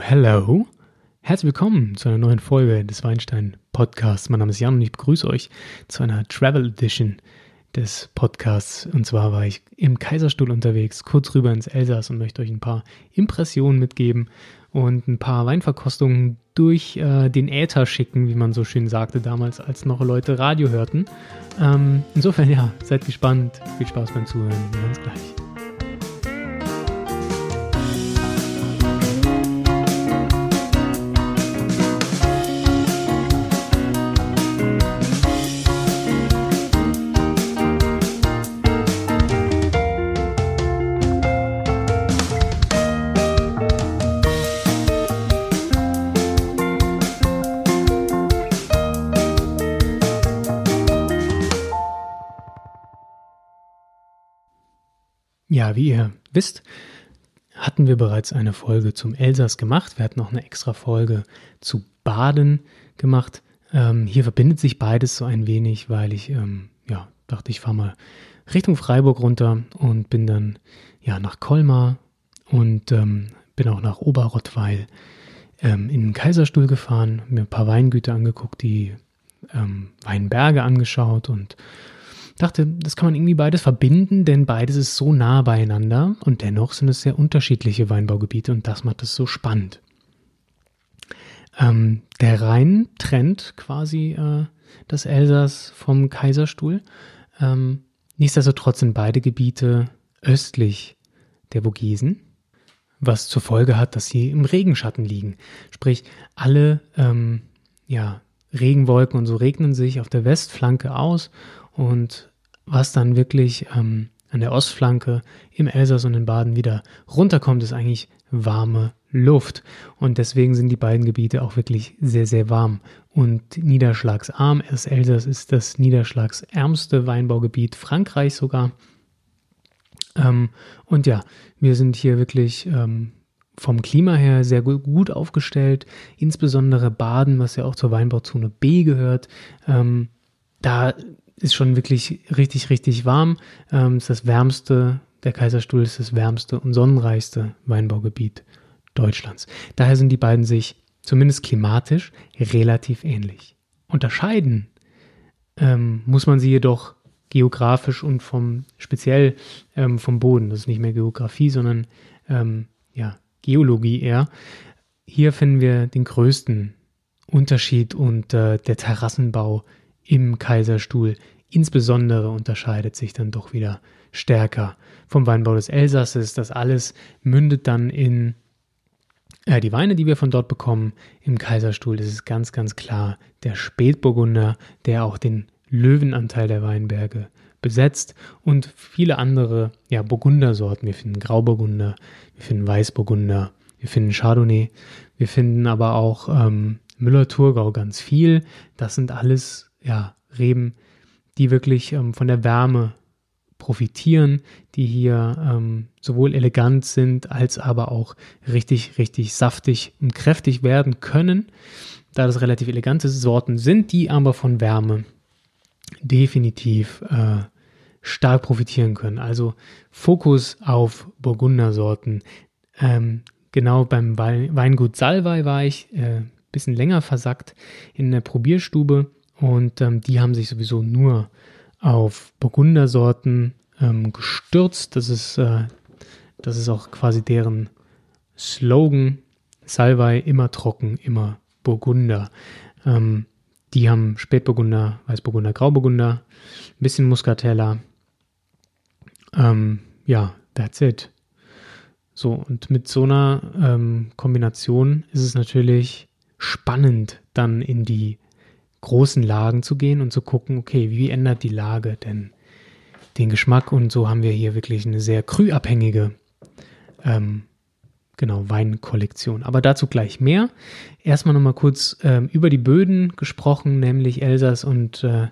Hello. Herzlich willkommen zu einer neuen Folge des Weinstein Podcasts. Mein Name ist Jan und ich begrüße euch zu einer Travel Edition des Podcasts. Und zwar war ich im Kaiserstuhl unterwegs, kurz rüber ins Elsass und möchte euch ein paar Impressionen mitgeben und ein paar Weinverkostungen durch äh, den Äther schicken, wie man so schön sagte damals, als noch Leute Radio hörten. Ähm, insofern ja, seid gespannt. Viel Spaß beim Zuhören. Wir hören uns gleich. Ja, wie ihr wisst, hatten wir bereits eine Folge zum Elsass gemacht. Wir hatten noch eine extra Folge zu Baden gemacht. Ähm, hier verbindet sich beides so ein wenig, weil ich ähm, ja, dachte, ich fahre mal Richtung Freiburg runter und bin dann ja nach Colmar und ähm, bin auch nach Oberrottweil ähm, in den Kaiserstuhl gefahren, mir ein paar Weingüter angeguckt, die ähm, Weinberge angeschaut und dachte, das kann man irgendwie beides verbinden, denn beides ist so nah beieinander und dennoch sind es sehr unterschiedliche Weinbaugebiete und das macht es so spannend. Ähm, der Rhein trennt quasi äh, das Elsass vom Kaiserstuhl. Ähm, nichtsdestotrotz sind beide Gebiete östlich der Vogesen, was zur Folge hat, dass sie im Regenschatten liegen. Sprich, alle ähm, ja, Regenwolken und so regnen sich auf der Westflanke aus und was dann wirklich ähm, an der Ostflanke im Elsass und in Baden wieder runterkommt, ist eigentlich warme Luft. Und deswegen sind die beiden Gebiete auch wirklich sehr, sehr warm und niederschlagsarm. Das Elsass ist das niederschlagsärmste Weinbaugebiet Frankreichs sogar. Ähm, und ja, wir sind hier wirklich ähm, vom Klima her sehr gut aufgestellt. Insbesondere Baden, was ja auch zur Weinbauzone B gehört. Ähm, da ist schon wirklich richtig, richtig warm. Ähm, ist das wärmste, der Kaiserstuhl ist das wärmste und sonnenreichste Weinbaugebiet Deutschlands. Daher sind die beiden sich zumindest klimatisch relativ ähnlich. Unterscheiden ähm, muss man sie jedoch geografisch und vom speziell ähm, vom Boden. Das ist nicht mehr Geografie, sondern ähm, ja, Geologie eher. Hier finden wir den größten Unterschied und äh, der Terrassenbau im Kaiserstuhl insbesondere unterscheidet sich dann doch wieder stärker vom Weinbau des Elsasses. Das alles mündet dann in äh, die Weine, die wir von dort bekommen. Im Kaiserstuhl ist es ganz, ganz klar der Spätburgunder, der auch den Löwenanteil der Weinberge besetzt und viele andere ja, Burgundersorten. Wir finden Grauburgunder, wir finden Weißburgunder, wir finden Chardonnay, wir finden aber auch ähm, Müller-Thurgau ganz viel. Das sind alles ja, Reben, die wirklich ähm, von der Wärme profitieren, die hier ähm, sowohl elegant sind als aber auch richtig, richtig saftig und kräftig werden können, da das relativ elegante Sorten sind, die aber von Wärme definitiv äh, stark profitieren können. Also Fokus auf Burgundersorten. Ähm, genau beim Weingut Salvei war ich äh, bisschen länger versackt in der Probierstube und ähm, die haben sich sowieso nur auf Burgundersorten ähm, gestürzt. Das ist, äh, das ist auch quasi deren Slogan. Salvei immer trocken, immer Burgunder. Ähm, die haben Spätburgunder, Weißburgunder, Grauburgunder, ein bisschen Muscatella. Ähm, ja, that's it. So, und mit so einer ähm, Kombination ist es natürlich spannend, dann in die großen Lagen zu gehen und zu gucken, okay, wie ändert die Lage denn den Geschmack? Und so haben wir hier wirklich eine sehr krüabhängige ähm, genau, Weinkollektion. Aber dazu gleich mehr. Erstmal nochmal kurz ähm, über die Böden gesprochen, nämlich Elsass und äh,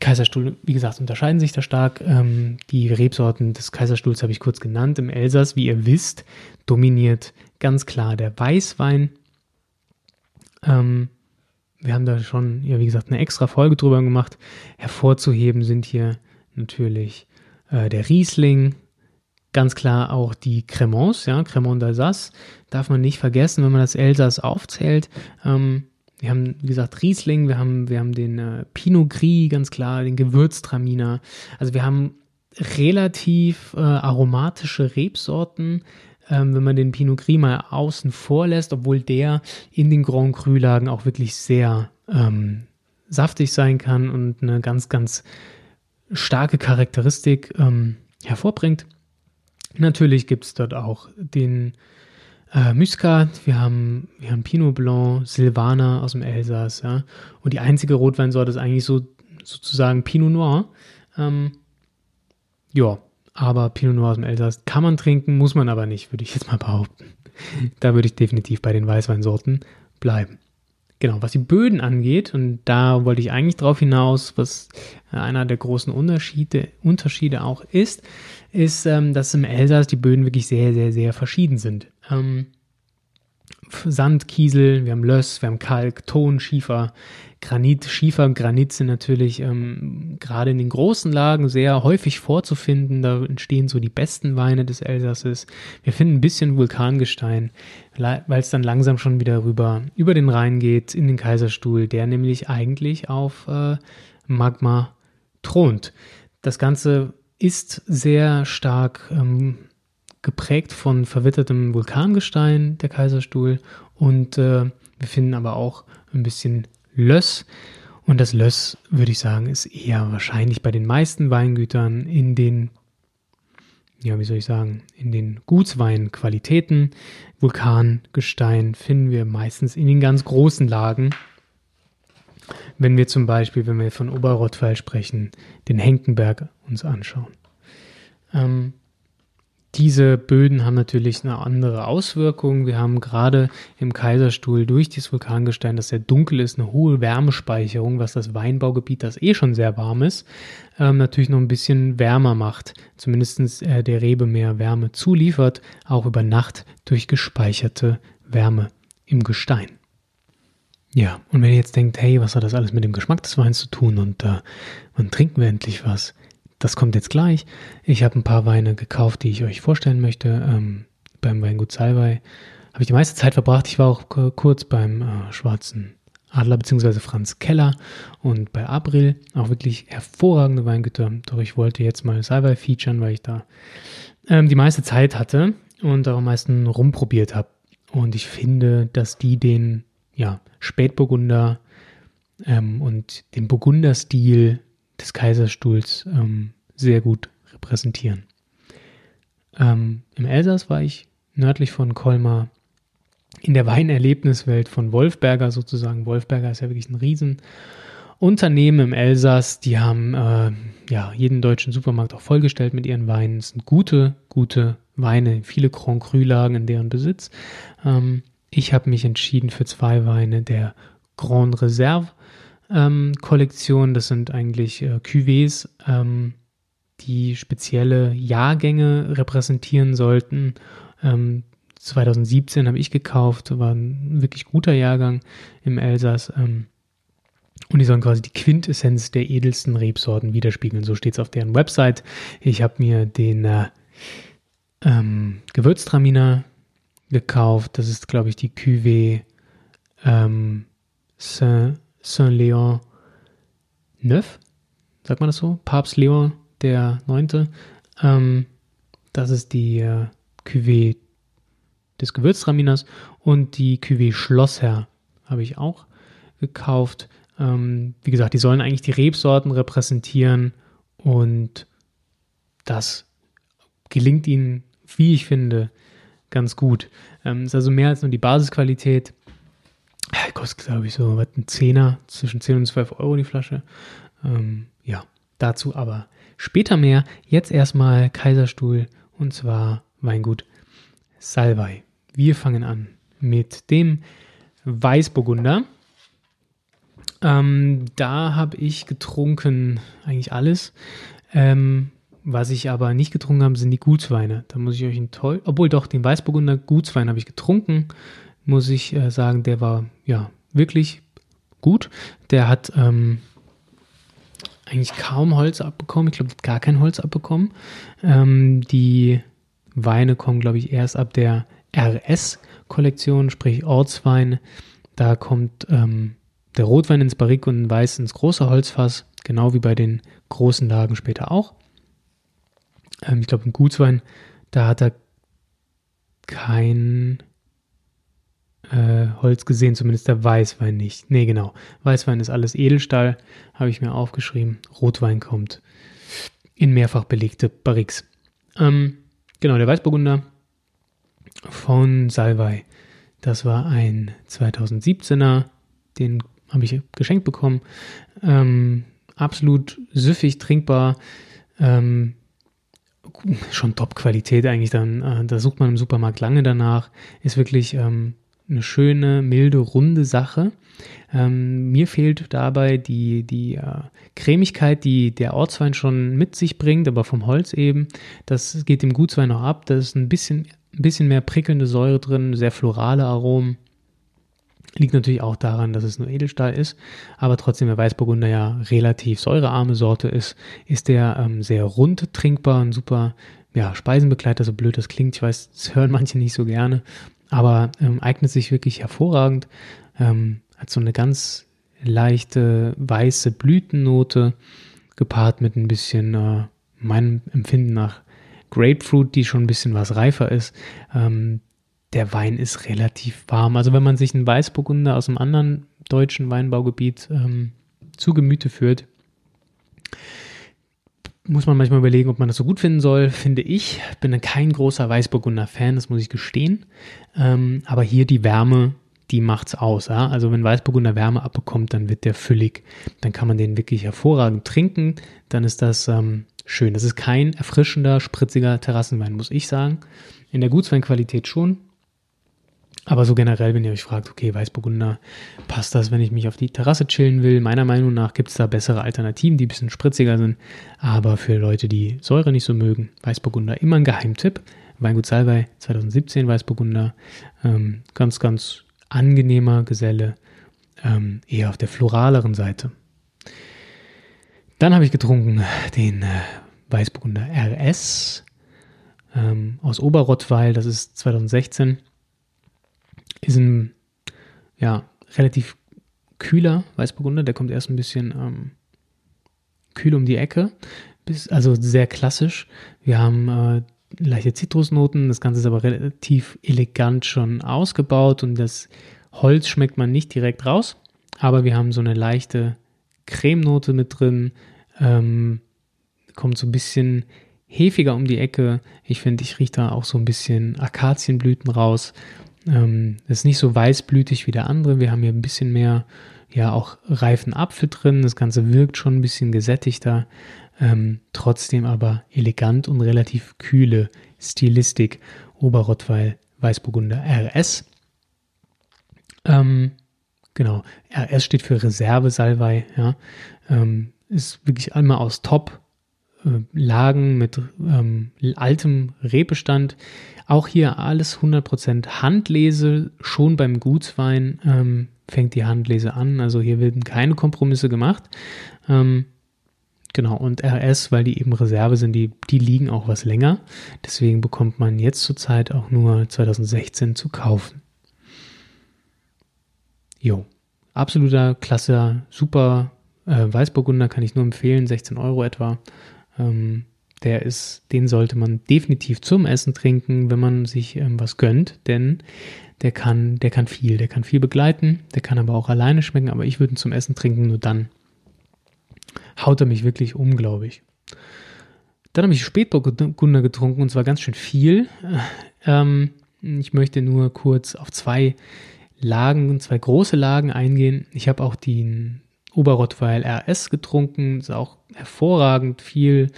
Kaiserstuhl, wie gesagt, unterscheiden sich da stark. Ähm, die Rebsorten des Kaiserstuhls habe ich kurz genannt. Im Elsass, wie ihr wisst, dominiert ganz klar der Weißwein. Ähm, wir haben da schon, ja, wie gesagt, eine extra Folge drüber gemacht. Hervorzuheben sind hier natürlich äh, der Riesling, ganz klar auch die Cremons, ja, Cremant d'Alsace, darf man nicht vergessen, wenn man das Elsass aufzählt. Ähm, wir haben, wie gesagt, Riesling, wir haben, wir haben den äh, Pinot Gris, ganz klar, den Gewürztraminer. Also wir haben relativ äh, aromatische Rebsorten, ähm, wenn man den Pinot Gris mal außen vor lässt, obwohl der in den Grand Cru-Lagen auch wirklich sehr ähm, saftig sein kann und eine ganz, ganz starke Charakteristik ähm, hervorbringt. Natürlich gibt es dort auch den äh, Muscat, wir haben, wir haben Pinot Blanc, Silvaner aus dem Elsass, ja. Und die einzige Rotweinsorte ist eigentlich so sozusagen Pinot Noir. Ähm, ja, aber Pinot Noir aus dem Elsass kann man trinken, muss man aber nicht, würde ich jetzt mal behaupten. Da würde ich definitiv bei den Weißweinsorten bleiben. Genau, was die Böden angeht, und da wollte ich eigentlich drauf hinaus, was einer der großen Unterschiede, Unterschiede auch ist, ist, ähm, dass im Elsass die Böden wirklich sehr, sehr, sehr verschieden sind. Ähm, Sand, Kiesel, wir haben Löss, wir haben Kalk, Ton, Schiefer, Granit. Schiefer Granit sind natürlich ähm, gerade in den großen Lagen sehr häufig vorzufinden. Da entstehen so die besten Weine des Elsasses. Wir finden ein bisschen Vulkangestein, weil es dann langsam schon wieder rüber über den Rhein geht in den Kaiserstuhl, der nämlich eigentlich auf äh, Magma thront. Das Ganze ist sehr stark ähm, geprägt von verwittertem Vulkangestein, der Kaiserstuhl. Und äh, wir finden aber auch ein bisschen Löss. Und das Löss, würde ich sagen, ist eher wahrscheinlich bei den meisten Weingütern in den, ja, wie soll ich sagen, in den Gutsweinqualitäten. Vulkangestein finden wir meistens in den ganz großen Lagen. Wenn wir zum Beispiel, wenn wir von Oberrottweil sprechen, den Henkenberg uns anschauen. Ähm, diese Böden haben natürlich eine andere Auswirkung. Wir haben gerade im Kaiserstuhl durch dieses Vulkangestein, das sehr dunkel ist, eine hohe Wärmespeicherung, was das Weinbaugebiet, das eh schon sehr warm ist, ähm, natürlich noch ein bisschen wärmer macht. Zumindest äh, der Rebe mehr Wärme zuliefert, auch über Nacht durch gespeicherte Wärme im Gestein. Ja, und wenn ihr jetzt denkt, hey, was hat das alles mit dem Geschmack des Weins zu tun und äh, wann trinken wir endlich was? Das kommt jetzt gleich. Ich habe ein paar Weine gekauft, die ich euch vorstellen möchte. Ähm, beim Weingut Salwei habe ich die meiste Zeit verbracht. Ich war auch kurz beim äh, Schwarzen Adler bzw. Franz Keller und bei April auch wirklich hervorragende Weingüter. Doch ich wollte jetzt mal Salwei featuren, weil ich da ähm, die meiste Zeit hatte und auch am meisten rumprobiert habe. Und ich finde, dass die den ja, Spätburgunder ähm, und den Burgunderstil des Kaiserstuhls ähm, sehr gut repräsentieren. Ähm, Im Elsass war ich nördlich von Colmar in der Weinerlebniswelt von Wolfberger sozusagen. Wolfberger ist ja wirklich ein Riesenunternehmen im Elsass. Die haben äh, ja jeden deutschen Supermarkt auch vollgestellt mit ihren Weinen. Es sind gute, gute Weine, viele Grand Cru-Lagen in deren Besitz. Ähm, ich habe mich entschieden für zwei Weine der Grand Reserve ähm, Kollektion. Das sind eigentlich äh, Cuvées, ähm, die spezielle Jahrgänge repräsentieren sollten. Ähm, 2017 habe ich gekauft, war ein wirklich guter Jahrgang im Elsass. Ähm, und die sollen quasi die Quintessenz der edelsten Rebsorten widerspiegeln. So steht es auf deren Website. Ich habe mir den äh, ähm, Gewürztraminer gekauft. Das ist, glaube ich, die Cuvée ähm, Saint Saint-Léon Neuf, sagt man das so? Papst Leon der Neunte. Ähm, das ist die äh, Cuvée des Gewürztraminers und die Cuvée Schlossherr habe ich auch gekauft. Ähm, wie gesagt, die sollen eigentlich die Rebsorten repräsentieren und das gelingt ihnen, wie ich finde, ganz gut. Ähm, ist also mehr als nur die Basisqualität. Ja, kostet, glaube ich, so was, ein Zehner, zwischen 10 und 12 Euro die Flasche. Ähm, ja, dazu aber später mehr. Jetzt erstmal Kaiserstuhl und zwar Weingut Salvei. Wir fangen an mit dem Weißburgunder. Ähm, da habe ich getrunken eigentlich alles. Ähm, was ich aber nicht getrunken habe, sind die Gutsweine. Da muss ich euch enttäuschen. Obwohl doch, den Weißburgunder Gutswein habe ich getrunken muss ich äh, sagen, der war ja wirklich gut. Der hat ähm, eigentlich kaum Holz abbekommen. Ich glaube, gar kein Holz abbekommen. Ähm, die Weine kommen, glaube ich, erst ab der RS-Kollektion, sprich Ortswein. Da kommt ähm, der Rotwein ins Barrik und ein Weiß ins große Holzfass, genau wie bei den großen Lagen später auch. Ähm, ich glaube, im Gutswein, da hat er kein äh, Holz gesehen, zumindest der Weißwein nicht. Nee, genau. Weißwein ist alles Edelstahl, habe ich mir aufgeschrieben. Rotwein kommt in mehrfach belegte Barriques. Ähm, genau, der Weißburgunder von Salvei. Das war ein 2017er, den habe ich geschenkt bekommen. Ähm, absolut süffig, trinkbar. Ähm, schon Top-Qualität eigentlich dann. Äh, da sucht man im Supermarkt lange danach. Ist wirklich ähm, eine schöne, milde, runde Sache. Ähm, mir fehlt dabei die, die äh, Cremigkeit, die der Ortswein schon mit sich bringt, aber vom Holz eben. Das geht dem Gutswein noch ab. Da ist ein bisschen, ein bisschen mehr prickelnde Säure drin, sehr florale Aromen. Liegt natürlich auch daran, dass es nur Edelstahl ist, aber trotzdem, der Weißburgunder ja relativ säurearme Sorte ist, ist der ähm, sehr rund trinkbar, ein super ja, Speisenbegleiter, so blöd das klingt. Ich weiß, das hören manche nicht so gerne, aber ähm, eignet sich wirklich hervorragend. Ähm, hat so eine ganz leichte weiße Blütennote gepaart mit ein bisschen äh, meinem Empfinden nach Grapefruit, die schon ein bisschen was reifer ist. Ähm, der Wein ist relativ warm. Also wenn man sich einen Weißburgunder aus einem anderen deutschen Weinbaugebiet ähm, zu Gemüte führt, muss man manchmal überlegen, ob man das so gut finden soll, finde ich. Bin kein großer Weißburgunder-Fan, das muss ich gestehen. Ähm, aber hier die Wärme, die macht's aus. Ja? Also wenn Weißburgunder Wärme abbekommt, dann wird der füllig. Dann kann man den wirklich hervorragend trinken. Dann ist das ähm, schön. Das ist kein erfrischender, spritziger Terrassenwein, muss ich sagen. In der Gutsweinqualität schon, aber so generell, wenn ihr euch fragt, okay, Weißburgunder, passt das, wenn ich mich auf die Terrasse chillen will? Meiner Meinung nach gibt es da bessere Alternativen, die ein bisschen spritziger sind. Aber für Leute, die Säure nicht so mögen, Weißburgunder immer ein Geheimtipp. Weingut Salbei 2017 Weißburgunder. Ähm, ganz, ganz angenehmer Geselle. Ähm, eher auf der floraleren Seite. Dann habe ich getrunken den äh, Weißburgunder RS ähm, aus Oberrottweil. Das ist 2016 ist ein ja, relativ kühler Weißburgunder. Der kommt erst ein bisschen ähm, kühl um die Ecke. Bis, also sehr klassisch. Wir haben äh, leichte Zitrusnoten. Das Ganze ist aber relativ elegant schon ausgebaut und das Holz schmeckt man nicht direkt raus. Aber wir haben so eine leichte Cremenote mit drin. Ähm, kommt so ein bisschen hefiger um die Ecke. Ich finde, ich rieche da auch so ein bisschen Akazienblüten raus. Ähm, ist nicht so weißblütig wie der andere. Wir haben hier ein bisschen mehr, ja, auch reifen Apfel drin. Das Ganze wirkt schon ein bisschen gesättigter, ähm, trotzdem aber elegant und relativ kühle Stilistik. Oberrottweil Weißburgunder RS. Ähm, genau, RS steht für Reserve Salvei, ja. Ähm, ist wirklich einmal aus Top Lagen mit ähm, altem Rehbestand. Auch hier alles 100% Handlese. Schon beim Gutswein ähm, fängt die Handlese an. Also hier werden keine Kompromisse gemacht. Ähm, genau, und RS, weil die eben Reserve sind, die, die liegen auch was länger. Deswegen bekommt man jetzt zurzeit auch nur 2016 zu kaufen. Jo, absoluter Klasse, super äh, Weißburgunder kann ich nur empfehlen, 16 Euro etwa. Ähm, der ist, den sollte man definitiv zum Essen trinken, wenn man sich ähm, was gönnt, denn der kann, der kann viel, der kann viel begleiten, der kann aber auch alleine schmecken, aber ich würde ihn zum Essen trinken, nur dann haut er mich wirklich um, glaube ich. Dann habe ich Spätburgunder getrunken und zwar ganz schön viel. Ähm, ich möchte nur kurz auf zwei Lagen, zwei große Lagen eingehen. Ich habe auch den Oberrottweil RS getrunken, ist auch hervorragend viel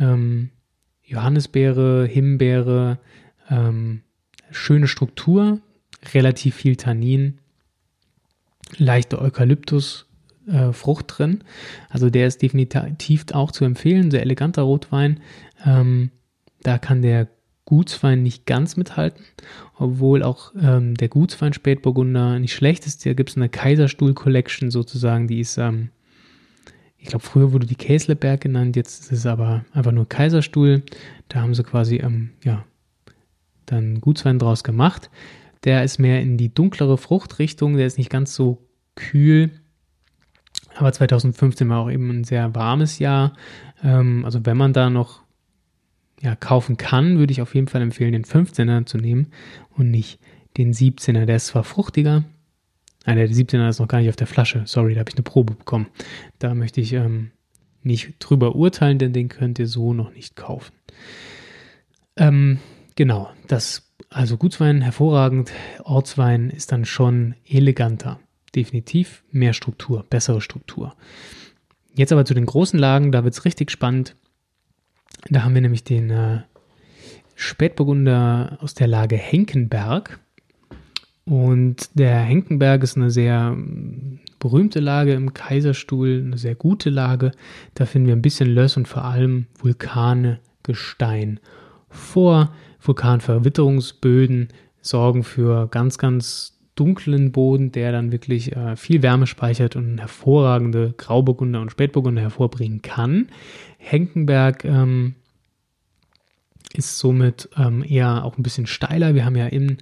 ähm, Johannisbeere, Himbeere, ähm, schöne Struktur, relativ viel Tannin, leichte Eukalyptusfrucht äh, drin. Also der ist definitiv auch zu empfehlen, sehr eleganter Rotwein. Ähm, da kann der Gutswein nicht ganz mithalten, obwohl auch ähm, der Gutswein Spätburgunder nicht schlecht ist. Hier gibt es eine Kaiserstuhl Collection sozusagen, die ist ähm, ich glaube, früher wurde die Käsleberg genannt, jetzt ist es aber einfach nur Kaiserstuhl. Da haben sie quasi ähm, ja, dann Gutswein draus gemacht. Der ist mehr in die dunklere Fruchtrichtung, der ist nicht ganz so kühl. Aber 2015 war auch eben ein sehr warmes Jahr. Ähm, also wenn man da noch ja, kaufen kann, würde ich auf jeden Fall empfehlen, den 15er zu nehmen und nicht den 17er. Der ist zwar fruchtiger, nein, der 17er ist noch gar nicht auf der Flasche. Sorry, da habe ich eine Probe bekommen. Da möchte ich ähm, nicht drüber urteilen, denn den könnt ihr so noch nicht kaufen. Ähm, genau, das, also Gutswein hervorragend, Ortswein ist dann schon eleganter. Definitiv mehr Struktur, bessere Struktur. Jetzt aber zu den großen Lagen, da wird es richtig spannend. Da haben wir nämlich den äh, Spätburgunder aus der Lage Henkenberg. Und der Henkenberg ist eine sehr mm, berühmte Lage im Kaiserstuhl, eine sehr gute Lage. Da finden wir ein bisschen Löss und vor allem Vulkane, Gestein vor. Vulkanverwitterungsböden sorgen für ganz, ganz dunklen Boden, der dann wirklich äh, viel Wärme speichert und hervorragende Grauburgunder und Spätburgunder hervorbringen kann. Henkenberg ähm, ist somit ähm, eher auch ein bisschen steiler. Wir haben ja im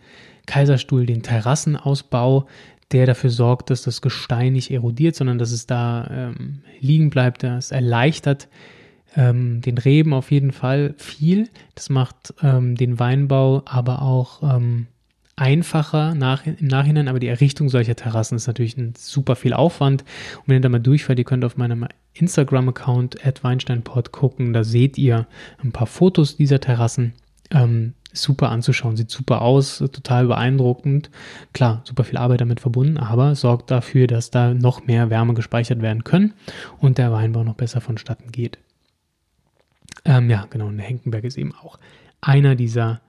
Kaiserstuhl den Terrassenausbau, der dafür sorgt, dass das Gestein nicht erodiert, sondern dass es da ähm, liegen bleibt. Das erleichtert ähm, den Reben auf jeden Fall viel. Das macht ähm, den Weinbau aber auch ähm, einfacher nach, im Nachhinein, aber die Errichtung solcher Terrassen ist natürlich ein super viel Aufwand. Und wenn ihr da mal durchfällt, ihr könnt auf meinem Instagram-Account @weinsteinpod gucken, da seht ihr ein paar Fotos dieser Terrassen. Ähm, super anzuschauen, sieht super aus, total beeindruckend. Klar, super viel Arbeit damit verbunden, aber sorgt dafür, dass da noch mehr Wärme gespeichert werden können und der Weinbau noch besser vonstatten geht. Ähm, ja, genau, und der Henkenberg ist eben auch einer dieser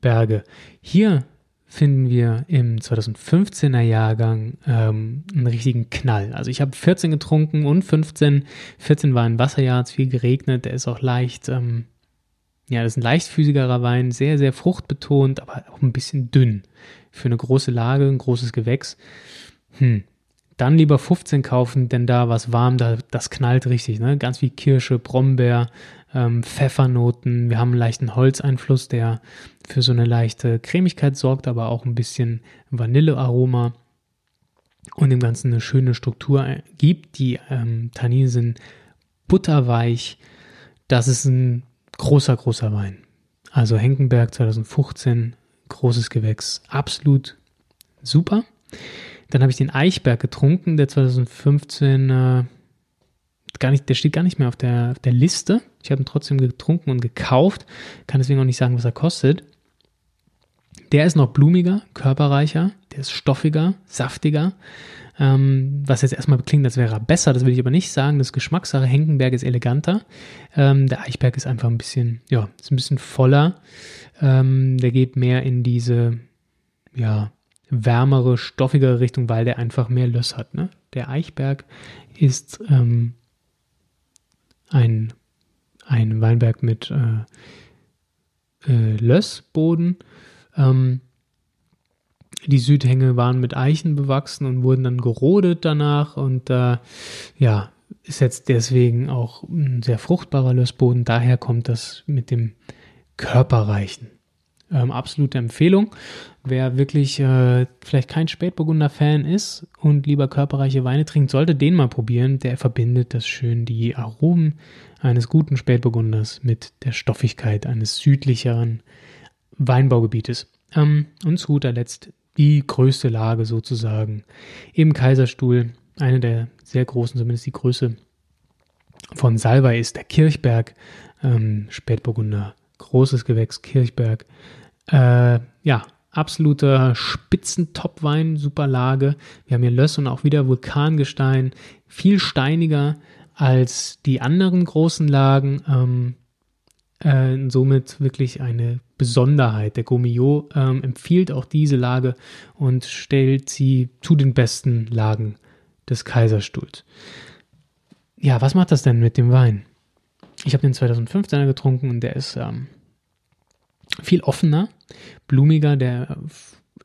Berge. Hier finden wir im 2015er Jahrgang ähm, einen richtigen Knall. Also ich habe 14 getrunken und 15. 14 war ein Wasserjahr, es viel geregnet, der ist auch leicht, ähm, ja, das ist ein leichtfüßigerer Wein, sehr, sehr fruchtbetont, aber auch ein bisschen dünn. Für eine große Lage, ein großes Gewächs. Hm. Dann lieber 15 kaufen, denn da was warm, da, das knallt richtig. Ne? Ganz wie Kirsche, Brombeer, ähm, Pfeffernoten. Wir haben einen leichten Holzeinfluss, der für so eine leichte Cremigkeit sorgt, aber auch ein bisschen Vanillearoma und dem Ganzen eine schöne Struktur gibt. Die ähm, Tannine sind butterweich. Das ist ein großer, großer Wein. Also Henkenberg 2015, großes Gewächs, absolut super. Dann habe ich den Eichberg getrunken, der 2015 äh, gar nicht, der steht gar nicht mehr auf der, auf der Liste. Ich habe ihn trotzdem getrunken und gekauft, kann deswegen auch nicht sagen, was er kostet. Der ist noch blumiger, körperreicher, der ist stoffiger, saftiger. Ähm, was jetzt erstmal klingt, als wäre er besser, das will ich aber nicht sagen. Das ist Geschmackssache. Henkenberg ist eleganter. Ähm, der Eichberg ist einfach ein bisschen, ja, ist ein bisschen voller. Ähm, der geht mehr in diese, ja, wärmere, stoffigere Richtung, weil der einfach mehr Löss hat. Ne? Der Eichberg ist ähm, ein, ein Weinberg mit äh, äh, Lössboden. Ähm, die Südhänge waren mit Eichen bewachsen und wurden dann gerodet danach und äh, ja, ist jetzt deswegen auch ein sehr fruchtbarer Lössboden. Daher kommt das mit dem Körperreichen. Ähm, absolute Empfehlung. Wer wirklich äh, vielleicht kein Spätburgunder-Fan ist und lieber körperreiche Weine trinkt, sollte den mal probieren. Der verbindet das schön die Aromen eines guten Spätburgunders mit der Stoffigkeit eines südlicheren Weinbaugebietes. Ähm, und zu guter Letzt die größte Lage sozusagen im Kaiserstuhl. Eine der sehr großen, zumindest die Größe von Salvay ist der Kirchberg, ähm, Spätburgunder, großes Gewächs, Kirchberg. Äh, ja, absoluter Spitzentopwein, super Lage. Wir haben hier Löss und auch wieder Vulkangestein, viel steiniger als die anderen großen Lagen. Ähm, äh, somit wirklich eine Besonderheit. Der Gomillot ähm, empfiehlt auch diese Lage und stellt sie zu den besten Lagen des Kaiserstuhls. Ja, was macht das denn mit dem Wein? Ich habe den 2015er getrunken und der ist ähm, viel offener, blumiger, der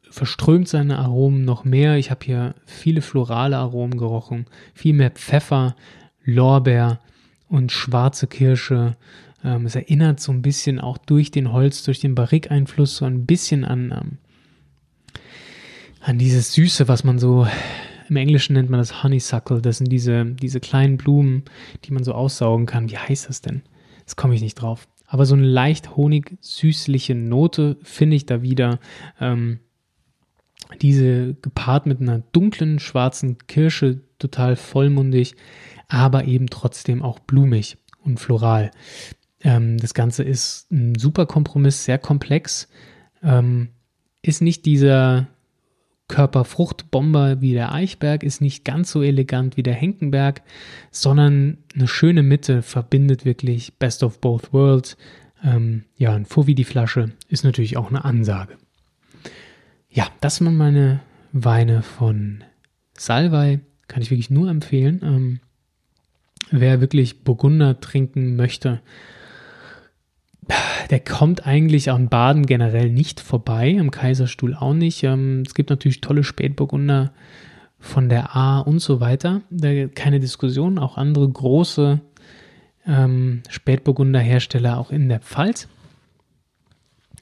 verströmt seine Aromen noch mehr. Ich habe hier viele florale Aromen gerochen, viel mehr Pfeffer, Lorbeer und schwarze Kirsche, Ähm, es erinnert so ein bisschen auch durch den Holz, durch den Barrique-Einfluss so ein bisschen an, ähm, an dieses Süße, was man so im Englischen nennt man das Honeysuckle. Das sind diese, diese kleinen Blumen, die man so aussaugen kann. Wie heißt das denn? Das komme ich nicht drauf. Aber so eine leicht honig-süßliche Note finde ich da wieder. Ähm, diese gepaart mit einer dunklen schwarzen Kirsche, total vollmundig, aber eben trotzdem auch blumig und floral. Ähm, das Ganze ist ein super Kompromiss, sehr komplex. Ähm, ist nicht dieser Körperfruchtbomber wie der Eichberg, ist nicht ganz so elegant wie der Henkenberg, sondern eine schöne Mitte verbindet wirklich Best of Both Worlds. Ähm, ja, ein Fuffi die Flasche ist natürlich auch eine Ansage. Ja, das waren meine Weine von Salvei. Kann ich wirklich nur empfehlen. Ähm, wer wirklich Burgunder trinken möchte, der kommt eigentlich an Baden generell nicht vorbei, am Kaiserstuhl auch nicht. Ähm, es gibt natürlich tolle Spätburgunder von der A und so weiter. Da keine Diskussion, auch andere große ähm, Spätburgunder-Hersteller auch in der Pfalz.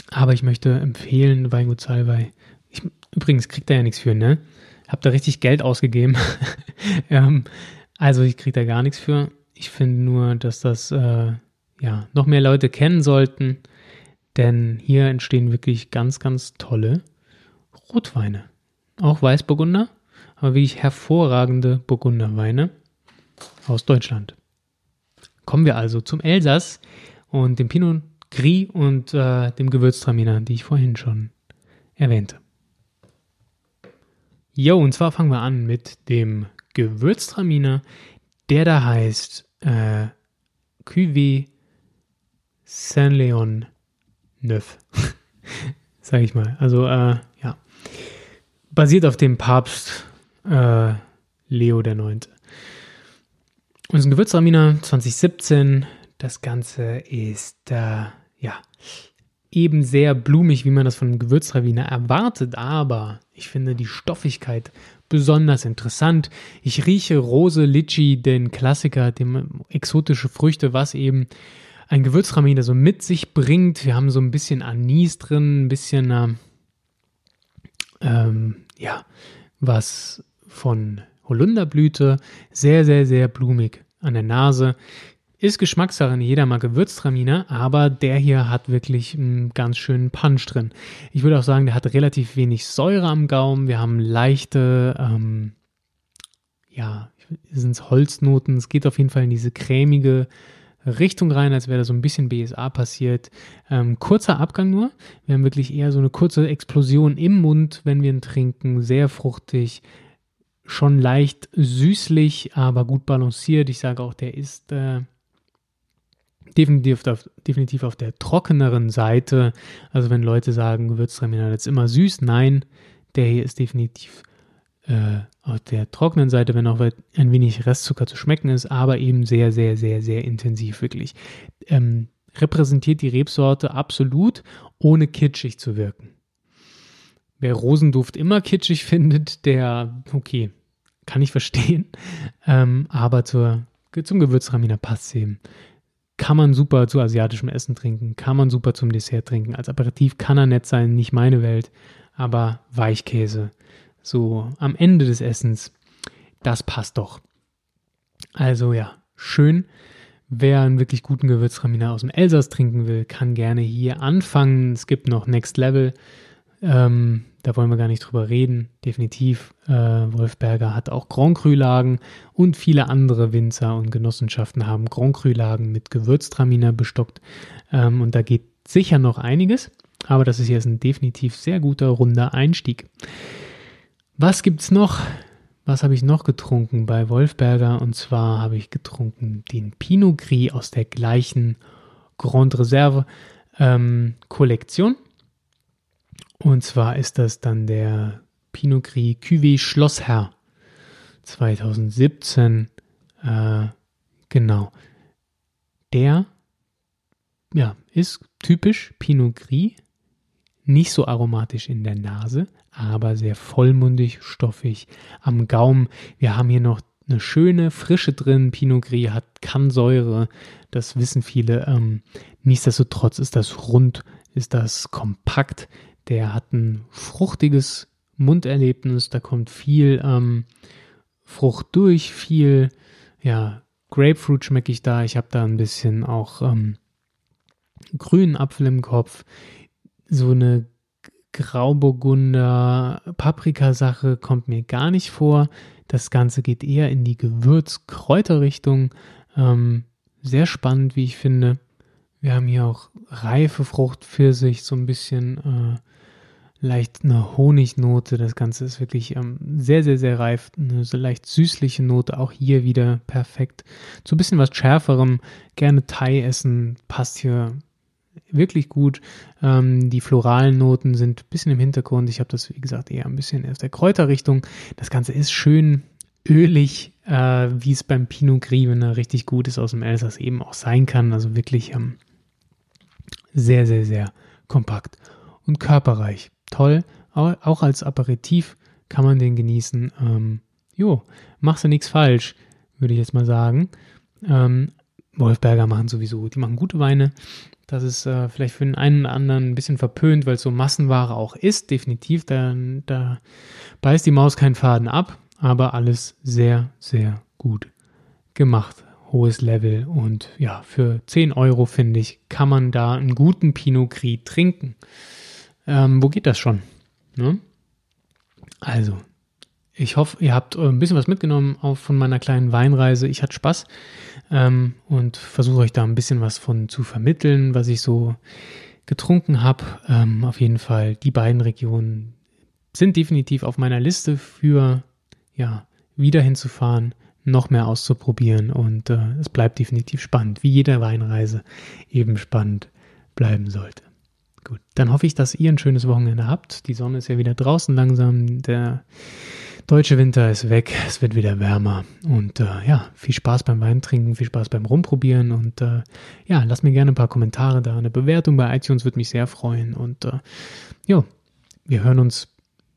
Aber ich möchte empfehlen, Weingut Salvei. Ich, übrigens kriegt er ja nichts für, ne? Hab da richtig Geld ausgegeben. ähm, also ich kriege da gar nichts für. Ich finde nur, dass das äh, ja noch mehr Leute kennen sollten, denn hier entstehen wirklich ganz, ganz tolle Rotweine. Auch Weißburgunder, aber wirklich hervorragende Burgunderweine aus Deutschland. Kommen wir also zum Elsass und dem Pinot Gris und äh, dem Gewürztraminer, die ich vorhin schon erwähnte. Jo, und zwar fangen wir an mit dem Gewürztraminer, der da heißt äh, Cuvée Saint-Léon Neuf, sage ich mal. Also, äh, ja, basiert auf dem Papst äh, Leo. Und es ist ein Gewürztraminer 2017. Das Ganze ist, äh, ja, eben sehr blumig, wie man das von einem Gewürztraminer erwartet, aber ich finde die Stoffigkeit besonders interessant. Ich rieche Rose, Litchi, den Klassiker, dem exotische Früchte, was eben ein Gewürztraminer so mit sich bringt. Wir haben so ein bisschen Anis drin, ein bisschen, äh, ähm, ja, was von Holunderblüte. Sehr, sehr, sehr blumig an der Nase. Ist Geschmackssache, jeder mag Gewürztraminer, aber der hier hat wirklich einen ganz schönen Punch drin. Ich würde auch sagen, der hat relativ wenig Säure am Gaumen. Wir haben leichte, ähm, ja, sind es Holznoten. Es geht auf jeden Fall in diese cremige Richtung rein, als wäre da so ein bisschen BSA passiert. Ähm, kurzer Abgang nur. Wir haben wirklich eher so eine kurze Explosion im Mund, wenn wir ihn trinken. Sehr fruchtig, schon leicht süßlich, aber gut balanciert. Ich sage auch, der ist äh, definitiv auf, definitiv auf der trockeneren Seite. Also wenn Leute sagen, Gewürztraminer ist immer süß, nein, der hier ist definitiv äh, auf der trockenen Seite, wenn auch ein wenig Restzucker zu schmecken ist, aber eben sehr, sehr, sehr, sehr intensiv wirklich. Ähm, repräsentiert die Rebsorte absolut, ohne kitschig zu wirken. Wer Rosenduft immer kitschig findet, der, okay, kann ich verstehen, ähm, aber zur, zum Gewürztraminer passt es eben kann man super zu asiatischem Essen trinken, kann man super zum Dessert trinken. Als Aperitif kann er nett sein, nicht meine Welt, aber Weichkäse, so am Ende des Essens, das passt doch. Also ja, schön. Wer einen wirklich guten Gewürztraminer aus dem Elsass trinken will, kann gerne hier anfangen. Es gibt noch Next Level. Ähm, da wollen wir gar nicht drüber reden. Definitiv, äh, Wolfberger hat auch Grand Cru-Lagen und viele andere Winzer und Genossenschaften haben Grand Cru-Lagen mit Gewürztraminer bestockt. Ähm, und da geht sicher noch einiges, aber das ist jetzt ein definitiv sehr guter, runder Einstieg. Was gibt's noch? Was habe ich noch getrunken bei Wolfberger? Und zwar habe ich getrunken den Pinot Gris aus der gleichen Grand Reserve ähm, Kollektion. Und zwar ist das dann der Pinot Gris Cuvée Schlossherr 2017. Äh, genau. Der ja, ist typisch Pinot Gris. Nicht so aromatisch in der Nase, aber sehr vollmundig, stoffig am Gaumen. Wir haben hier noch eine schöne Frische drin. Pinot Gris hat, kann Säure, das wissen viele. Ähm, nichtsdestotrotz ist das rund, ist das kompakt. Der hat ein fruchtiges Munderlebnis, da kommt viel ähm, Frucht durch, viel, ja, Grapefruit schmecke ich da. Ich habe da ein bisschen auch ähm, grünen Apfel im Kopf. So eine Grauburgunder Paprikasache kommt mir gar nicht vor. Das Ganze geht eher in die Gewürz-Kräuter-Richtung. Ähm, sehr spannend, wie ich finde. Wir haben hier auch reife Frucht, Pfirsich, so ein bisschen äh, leicht eine Honignote. Das Ganze ist wirklich ähm, sehr, sehr, sehr reif. Eine so leicht süßliche Note, auch hier wieder perfekt. So ein bisschen was Schärferem, gerne Thai essen, passt hier wirklich gut. Ähm, die floralen Noten sind ein bisschen im Hintergrund. Ich habe das, wie gesagt, eher ein bisschen aus der Kräuterrichtung. Das Ganze ist schön ölig, äh, wie es beim Pinot Gris, wenn er richtig gut ist, aus dem Elsass eben auch sein kann. Also wirklich ähm, sehr, sehr, sehr kompakt und körperreich. Toll. Auch als Aperitif kann man den genießen. Ähm, jo, machst du nichts falsch, würde ich jetzt mal sagen. Ähm, Wolfberger machen sowieso, die machen gute Weine. Das ist äh, vielleicht für den einen oder anderen ein bisschen verpönt, weil es so Massenware auch ist. Definitiv, da, da beißt die Maus keinen Faden ab, aber alles sehr, sehr gut gemacht. Hohes Level und ja, für 10 Euro finde ich, kann man da einen guten Pinot Gris trinken. Ähm, wo geht das schon? Ne? Also, ich hoffe, ihr habt ein bisschen was mitgenommen auch von meiner kleinen Weinreise. Ich hatte Spaß ähm, und versuche euch da ein bisschen was von zu vermitteln, was ich so getrunken habe. Ähm, auf jeden Fall, die beiden Regionen sind definitiv auf meiner Liste für ja, wieder hinzufahren, noch mehr auszuprobieren und äh, es bleibt definitiv spannend, wie jede Weinreise eben spannend bleiben sollte. Gut, dann hoffe ich, dass ihr ein schönes Wochenende habt. Die Sonne ist ja wieder draußen langsam. Der deutsche Winter ist weg. Es wird wieder wärmer. Und äh, ja, viel Spaß beim Weintrinken, viel Spaß beim Rumprobieren. Und äh, ja, lasst mir gerne ein paar Kommentare da. Eine Bewertung bei iTunes würde mich sehr freuen. Und äh, ja, wir hören uns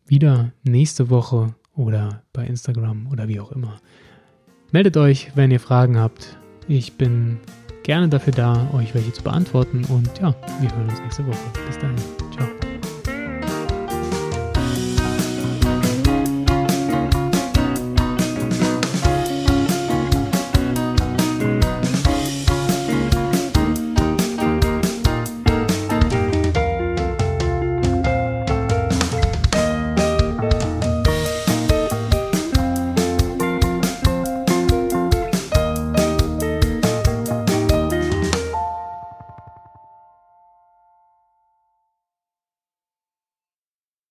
wieder nächste Woche oder bei Instagram oder wie auch immer. Meldet euch, wenn ihr Fragen habt. Ich bin gerne dafür da, euch welche zu beantworten. Und ja, wir hören uns nächste Woche. Bis dahin. Ciao.